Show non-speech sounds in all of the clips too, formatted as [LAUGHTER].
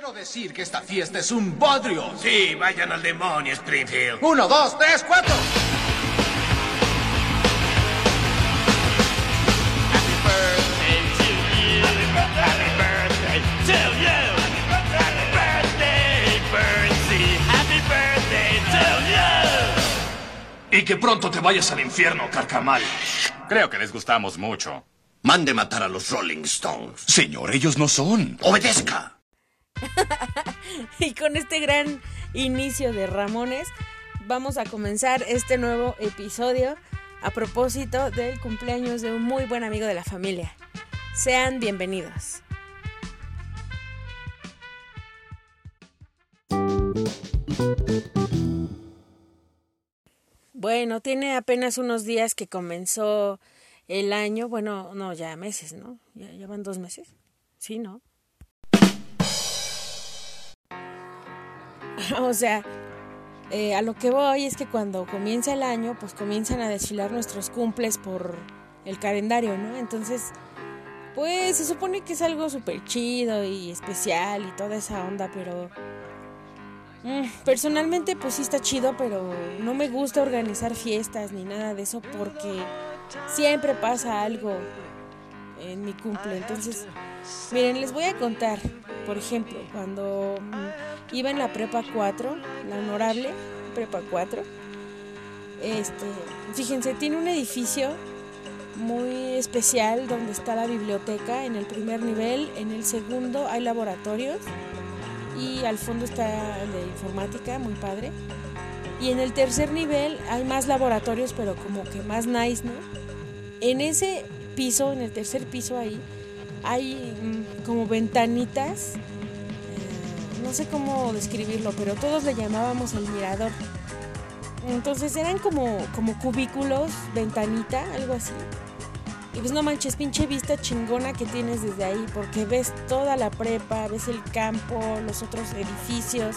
Quiero decir que esta fiesta es un bodrio. Sí, vayan al demonio, Springfield. Uno, dos, tres, cuatro. Happy birthday to you. Happy birthday to you. Happy birthday, Bernsey. Happy birthday to you. Y que pronto te vayas al infierno, carcamal. Creo que les gustamos mucho. Mande matar a los Rolling Stones. Señor, ellos no son. Obedezca. [LAUGHS] Y con este gran inicio de Ramones, vamos a comenzar este nuevo episodio a propósito del cumpleaños de un muy buen amigo de la familia. Sean bienvenidos. Bueno, tiene apenas unos días que comenzó el año, bueno, no, ya meses, ¿no? Ya, van dos meses. Sí, ¿no? [LAUGHS] o sea, eh, a lo que voy es que cuando comienza el año, pues comienzan a desfilar nuestros cumples por el calendario, ¿no? Entonces, pues se supone que es algo súper chido y especial y toda esa onda, pero mm, personalmente pues sí está chido, pero no me gusta organizar fiestas ni nada de eso porque siempre pasa algo en mi cumple. Entonces, miren, les voy a contar, por ejemplo, cuando iba en la prepa 4, la honorable prepa 4, este, fíjense, tiene un edificio muy especial donde está la biblioteca en el primer nivel, en el segundo hay laboratorios y al fondo está el de informática, muy padre. Y en el tercer nivel hay más laboratorios, pero como que más nice, ¿no? En ese piso, en el tercer piso ahí, hay mm, como ventanitas, no sé cómo describirlo, pero todos le llamábamos el mirador. Entonces eran como, como cubículos, ventanita, algo así. Y pues no manches, pinche vista chingona que tienes desde ahí, porque ves toda la prepa, ves el campo, los otros edificios.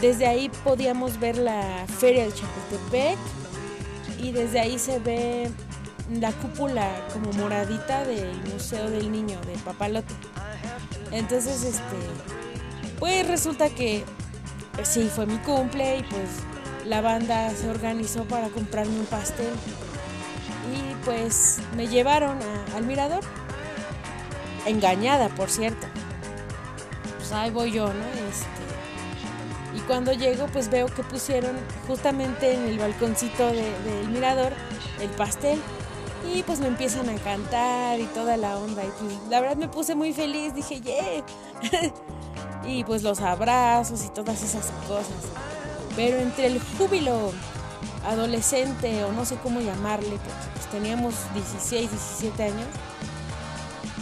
Desde ahí podíamos ver la feria de Chapultepec y desde ahí se ve la cúpula como moradita del Museo del Niño, de Papalote. Entonces, este, pues resulta que pues, sí, fue mi cumple y pues la banda se organizó para comprarme un pastel. Y pues me llevaron al mirador. Engañada, por cierto. Pues ahí voy yo, ¿no? Este, y cuando llego, pues veo que pusieron justamente en el balconcito de- del mirador el pastel. Y pues me empiezan a cantar y toda la onda. Y pues la verdad me puse muy feliz, dije, yeah. [LAUGHS] y pues los abrazos y todas esas cosas. Pero entre el júbilo adolescente o no sé cómo llamarle, porque pues teníamos 16, 17 años,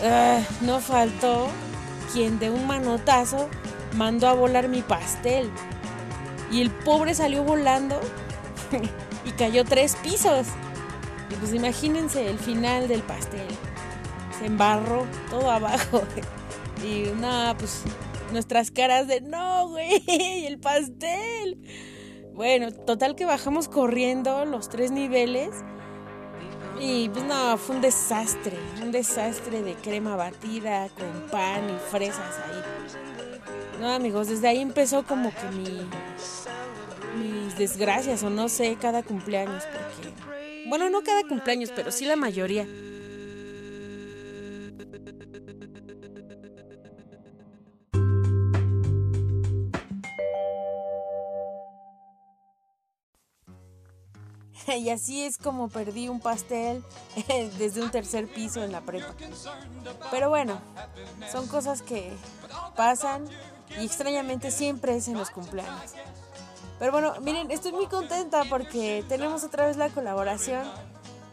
ah, no faltó quien de un manotazo mandó a volar mi pastel. Y el pobre salió volando [LAUGHS] y cayó tres pisos. Y pues imagínense el final del pastel. Se embarró todo abajo. [LAUGHS] Y nada, pues nuestras caras de no, güey, [LAUGHS] el pastel. Bueno, total que bajamos corriendo los tres niveles. Y pues no, fue un desastre. Un desastre de crema batida con pan y fresas ahí. No, amigos, desde ahí empezó como que mi. mis desgracias, o no sé, cada cumpleaños, porque. Bueno, no cada cumpleaños, pero sí la mayoría. [LAUGHS] Y así es como perdí un pastel [LAUGHS] desde un tercer piso en la prepa. Pero bueno, son cosas que pasan y extrañamente siempre es en los cumpleaños. Pero bueno, miren, estoy muy contenta porque tenemos otra vez la colaboración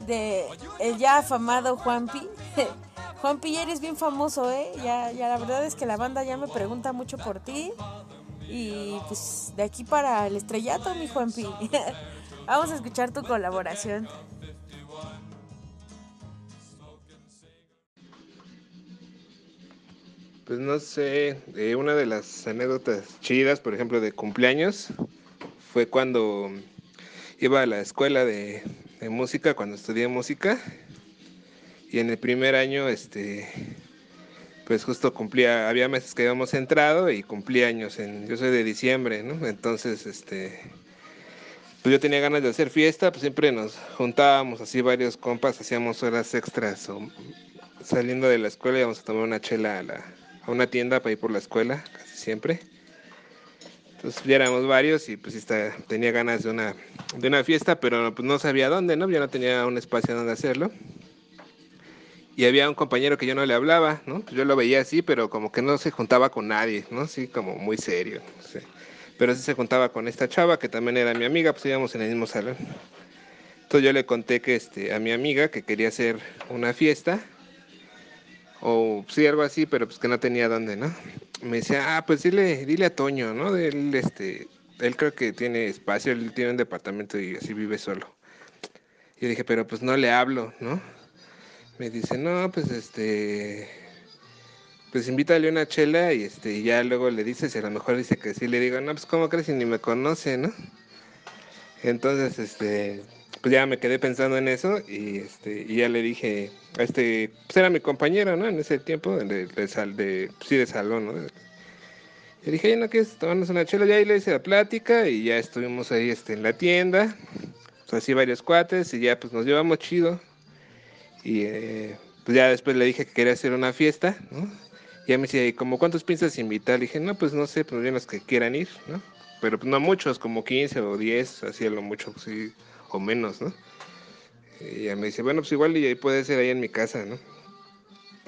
de el ya afamado Juanpi. [LAUGHS] Juanpi, ya eres bien famoso, ¿eh? Ya, ya la verdad es que la banda ya me pregunta mucho por ti. Y pues de aquí para el estrellato, mi Juanpi. Vamos a escuchar tu colaboración. Pues no sé, eh, una de las anécdotas chidas, por ejemplo, de cumpleaños, fue cuando iba a la escuela de, música, cuando estudié música, y en el primer año, este, pues justo cumplía, había meses que habíamos entrado y cumplía años, yo soy de diciembre. Entonces, este, pues yo tenía ganas de hacer fiesta, pues siempre nos juntábamos así varios compas, hacíamos horas extras o saliendo de la escuela íbamos a tomar una chela a, la, una tienda para ir por la escuela, casi siempre. Entonces ya éramos varios y pues tenía ganas de una, de una fiesta, pero pues no sabía dónde, ¿no? Ya no tenía un espacio donde hacerlo. Y había un compañero que yo no le hablaba, ¿no? Pues yo lo veía así, pero como que no se juntaba con nadie, ¿no? Sí, como muy serio. Pero sí se juntaba con esta chava que también era mi amiga, pues íbamos en el mismo salón. Entonces yo le conté que este, a mi amiga que quería hacer una fiesta o sí, algo así, pero pues que no tenía dónde, ¿no? Me decía, ah, pues dile, dile a Toño, ¿no? Él, este, él creo que tiene espacio, él tiene un departamento y así vive solo. Y dije, pero pues no le hablo, ¿no? Me dice, no, pues este, pues invítale una chela y este, y ya luego le dices, y a lo mejor dice que sí, le digo, no, pues cómo crees si ni me conoce, ¿no? Entonces, este, pues ya me quedé pensando en eso y este y ya le dije este pues era mi compañero no en ese tiempo de, sal, de pues sí de salón no y dije ya no quieres tomarnos una chela ya ahí le hice la plática y ya estuvimos ahí este en la tienda pues así varios cuates y ya pues nos llevamos chido. Y eh, pues ya después le dije que quería hacer una fiesta no ya me decía, ¿y como cuántos piensas invitar? Le dije, no, pues no sé, pues los que quieran ir, ¿no? Pero pues no muchos, como 15 o 10, así a lo mucho, sí o menos, ¿no? Y ella me dice, bueno, pues igual y puede ser ahí en mi casa, ¿no?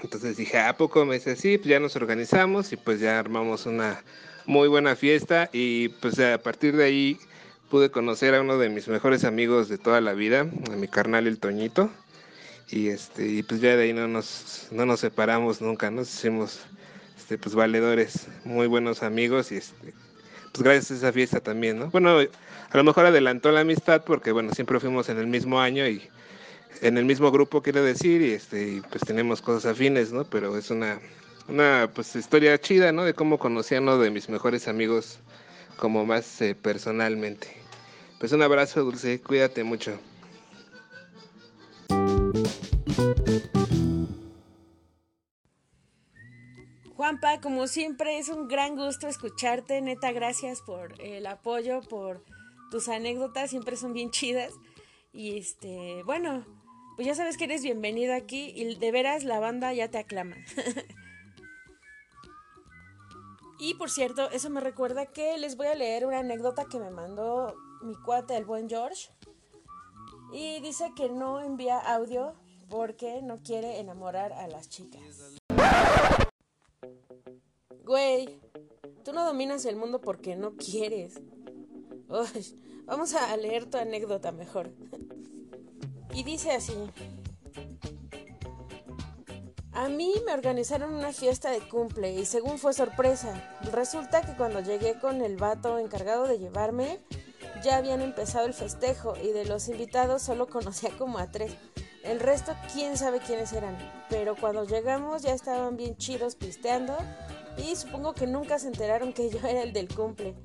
Entonces dije, ¿a poco? Me dice, sí, pues ya nos organizamos y pues ya armamos una muy buena fiesta y pues a partir de ahí pude conocer a uno de mis mejores amigos de toda la vida, a mi carnal el Toñito. Y este, y pues ya de ahí no nos, no nos separamos nunca, nos hicimos este, pues valedores, muy buenos amigos y este, pues gracias a esa fiesta también, ¿no? Bueno, a lo mejor adelantó la amistad porque, bueno, siempre fuimos en el mismo año y en el mismo grupo, quiero decir, y este, y pues tenemos cosas afines, ¿no? Pero es una, una pues historia chida, ¿no? De cómo conocí a uno de mis mejores amigos como más eh, personalmente. Pues un abrazo, Dulce, cuídate mucho. Juanpa, como siempre, es un gran gusto escucharte. Neta, gracias por el apoyo, por tus anécdotas, siempre son bien chidas. Y este, bueno, pues ya sabes que eres bienvenido aquí y de veras la banda ya te aclama. [LAUGHS] y por cierto, eso me recuerda que les voy a leer una anécdota que me mandó mi cuate, el buen George. Y dice que no envía audio porque no quiere enamorar a las chicas. Güey, tú no dominas el mundo porque no quieres. Uy, vamos a leer tu anécdota mejor. Y dice así. A mí me organizaron una fiesta de cumple y según fue sorpresa, resulta que cuando llegué con el vato encargado de llevarme, ya habían empezado el festejo y de los invitados solo conocía como a tres. El resto quién sabe quiénes eran, pero cuando llegamos ya estaban bien chidos pisteando y supongo que nunca se enteraron que yo era el del cumple.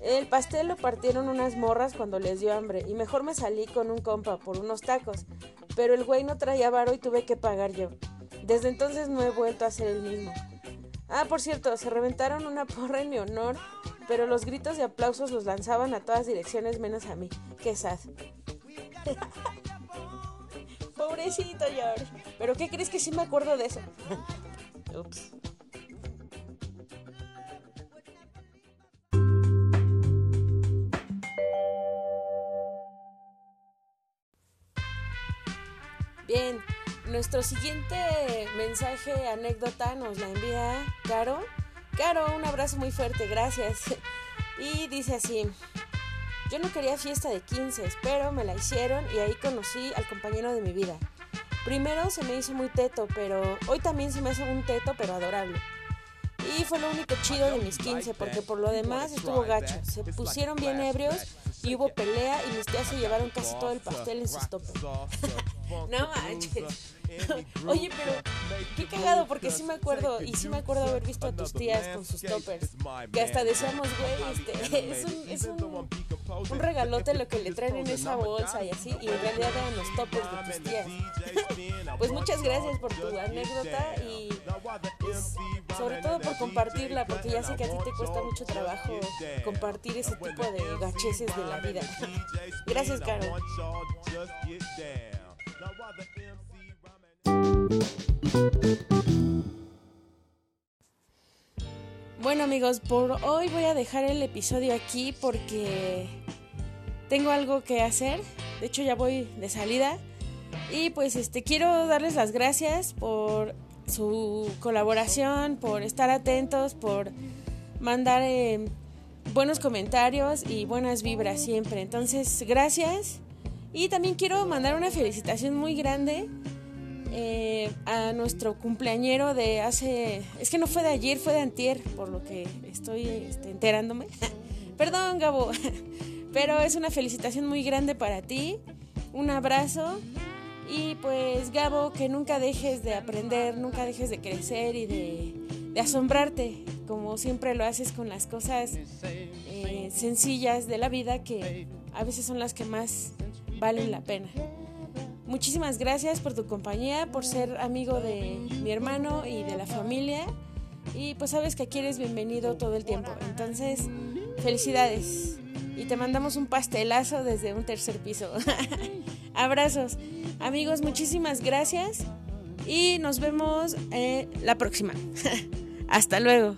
El pastel lo partieron unas morras cuando les dio hambre y mejor me salí con un compa por unos tacos, pero el güey no traía varo y tuve que pagar yo. Desde entonces no he vuelto a hacer el mismo. Ah, por cierto, se reventaron una porra en mi honor, pero los gritos y aplausos los lanzaban a todas direcciones menos a mí. Qué sad. Pobrecito George. ¿Pero qué crees que sí me acuerdo de eso? [LAUGHS] Ups. Bien, nuestro siguiente mensaje, anécdota, nos la envía Caro. Caro, un abrazo muy fuerte, gracias. Y dice así, yo no quería fiesta de 15, pero me la hicieron y ahí conocí al compañero de mi vida. Primero se me hizo muy teto, pero hoy también se me hace un teto, pero adorable. Y fue lo único chido de mis 15, porque por lo demás estuvo gacho. Se pusieron bien ebrios y hubo pelea y mis tías se llevaron casi todo el pastel en sus topes. [LAUGHS] no manches. [LAUGHS] Oye, pero qué cagado, porque sí me acuerdo, y sí me acuerdo haber visto a tus tías con sus toppers. Que hasta decíamos, güey, este, [LAUGHS] es un, es un, un regalote lo que le traen en esa bolsa y así, y en realidad eran los toppers de tus tías. [LAUGHS] pues muchas gracias por tu anécdota y pues, sobre todo por compartirla, porque ya sé que a ti te cuesta mucho trabajo compartir ese tipo de gacheces de la vida. [LAUGHS] Gracias, Caro. Bueno amigos, por hoy voy a dejar el episodio aquí porque tengo algo que hacer. De hecho ya voy de salida. Y pues este quiero darles las gracias por su colaboración, por estar atentos, por mandar eh, buenos comentarios y buenas vibras siempre. Entonces, gracias. Y también quiero mandar una felicitación muy grande eh, a nuestro cumpleañero de hace... Es que no fue de ayer, fue de antier, por lo que estoy este, enterándome. [LAUGHS] Perdón, Gabo. [LAUGHS] Pero es una felicitación muy grande para ti. Un abrazo. Y pues, Gabo, que nunca dejes de aprender, nunca dejes de crecer y de, asombrarte, como siempre lo haces con las cosas eh, sencillas de la vida que a veces son las que más valen la pena. Muchísimas gracias por tu compañía, por ser amigo de mi hermano y de la familia. Y pues sabes que aquí eres bienvenido todo el tiempo. Entonces, felicidades. Y te mandamos un pastelazo desde un tercer piso. [LAUGHS] Abrazos. Amigos, muchísimas gracias. Y nos vemos eh, la próxima. [LAUGHS] Hasta luego.